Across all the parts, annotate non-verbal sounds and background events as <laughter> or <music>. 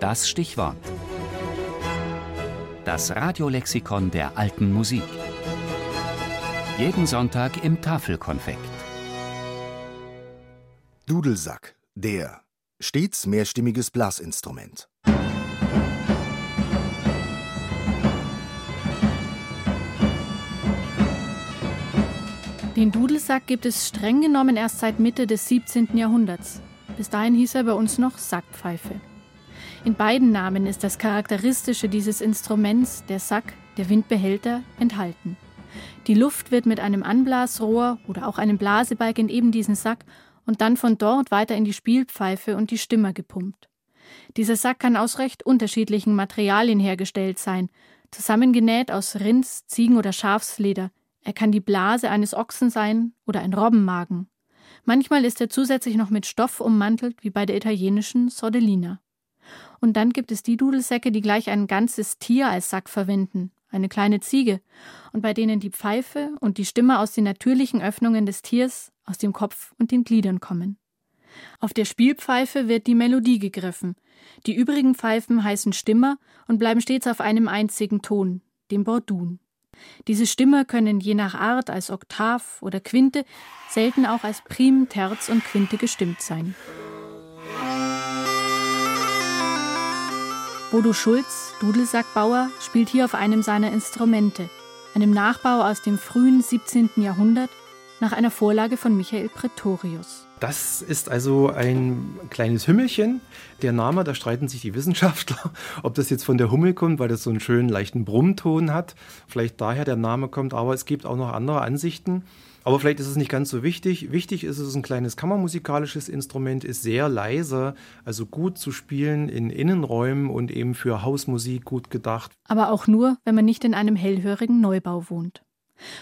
Das Stichwort. Das Radiolexikon der alten Musik. Jeden Sonntag im Tafelkonfekt. Dudelsack, der stets mehrstimmiges Blasinstrument. Den Dudelsack gibt es streng genommen erst seit Mitte des 17. Jahrhunderts. Bis dahin hieß er bei uns noch Sackpfeife. In beiden Namen ist das Charakteristische dieses Instruments, der Sack, der Windbehälter, enthalten. Die Luft wird mit einem Anblasrohr oder auch einem Blasebalg in eben diesen Sack und dann von dort weiter in die Spielpfeife und die Stimmer gepumpt. Dieser Sack kann aus recht unterschiedlichen Materialien hergestellt sein, zusammengenäht aus Rinds, Ziegen- oder Schafsleder, er kann die Blase eines Ochsen sein oder ein Robbenmagen. Manchmal ist er zusätzlich noch mit Stoff ummantelt, wie bei der italienischen Sordellina. Und dann gibt es die Dudelsäcke, die gleich ein ganzes Tier als Sack verwenden, eine kleine Ziege, und bei denen die Pfeife und die Stimme aus den natürlichen Öffnungen des Tiers, aus dem Kopf und den Gliedern kommen. Auf der Spielpfeife wird die Melodie gegriffen. Die übrigen Pfeifen heißen Stimmer und bleiben stets auf einem einzigen Ton, dem Bordun. Diese Stimmer können je nach Art als Oktav oder Quinte, selten auch als Prim, Terz und Quinte gestimmt sein. Bodo Schulz, Dudelsackbauer, spielt hier auf einem seiner Instrumente, einem Nachbau aus dem frühen 17. Jahrhundert nach einer Vorlage von Michael Pretorius. Das ist also ein kleines Hümmelchen. Der Name, da streiten sich die Wissenschaftler, <laughs> ob das jetzt von der Hummel kommt, weil das so einen schönen leichten Brummton hat. Vielleicht daher der Name kommt, aber es gibt auch noch andere Ansichten. Aber vielleicht ist es nicht ganz so wichtig. Wichtig ist es ein kleines kammermusikalisches Instrument, ist sehr leise, also gut zu spielen in Innenräumen und eben für Hausmusik gut gedacht. Aber auch nur, wenn man nicht in einem hellhörigen Neubau wohnt.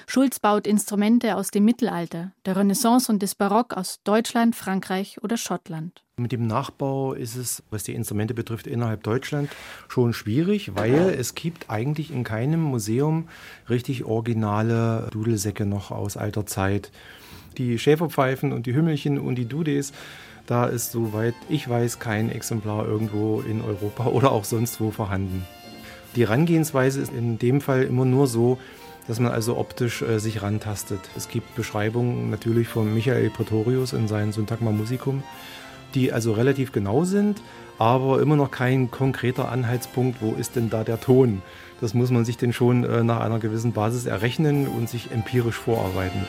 Schulz baut Instrumente aus dem Mittelalter, der Renaissance und des Barock aus Deutschland, Frankreich oder Schottland. Mit dem Nachbau ist es, was die Instrumente betrifft, innerhalb Deutschland schon schwierig, weil es gibt eigentlich in keinem Museum richtig originale Dudelsäcke noch aus alter Zeit. Die Schäferpfeifen und die Hümmelchen und die Dudes, da ist soweit ich weiß kein Exemplar irgendwo in Europa <laughs> oder auch sonst wo vorhanden. Die Herangehensweise ist in dem Fall immer nur so, dass man also optisch äh, sich rantastet. Es gibt Beschreibungen natürlich von Michael Pretorius in seinem Syntagma Musicum, die also relativ genau sind, aber immer noch kein konkreter Anhaltspunkt, wo ist denn da der Ton. Das muss man sich denn schon äh, nach einer gewissen Basis errechnen und sich empirisch vorarbeiten.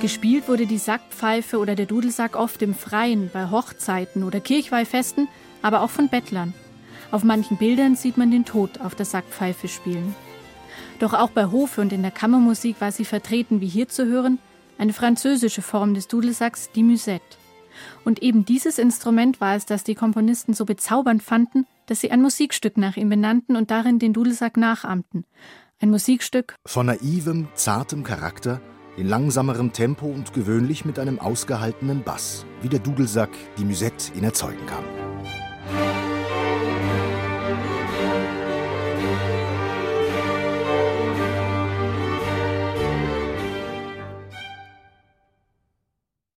Gespielt wurde die Sackpfeife oder der Dudelsack oft im Freien, bei Hochzeiten oder Kirchweihfesten, aber auch von Bettlern. Auf manchen Bildern sieht man den Tod auf der Sackpfeife spielen. Doch auch bei Hofe und in der Kammermusik war sie vertreten, wie hier zu hören, eine französische Form des Dudelsacks, die Musette. Und eben dieses Instrument war es, das die Komponisten so bezaubernd fanden, dass sie ein Musikstück nach ihm benannten und darin den Dudelsack nachahmten. Ein Musikstück von naivem, zartem Charakter, in langsamerem Tempo und gewöhnlich mit einem ausgehaltenen Bass, wie der Dudelsack die Musette ihn erzeugen kann.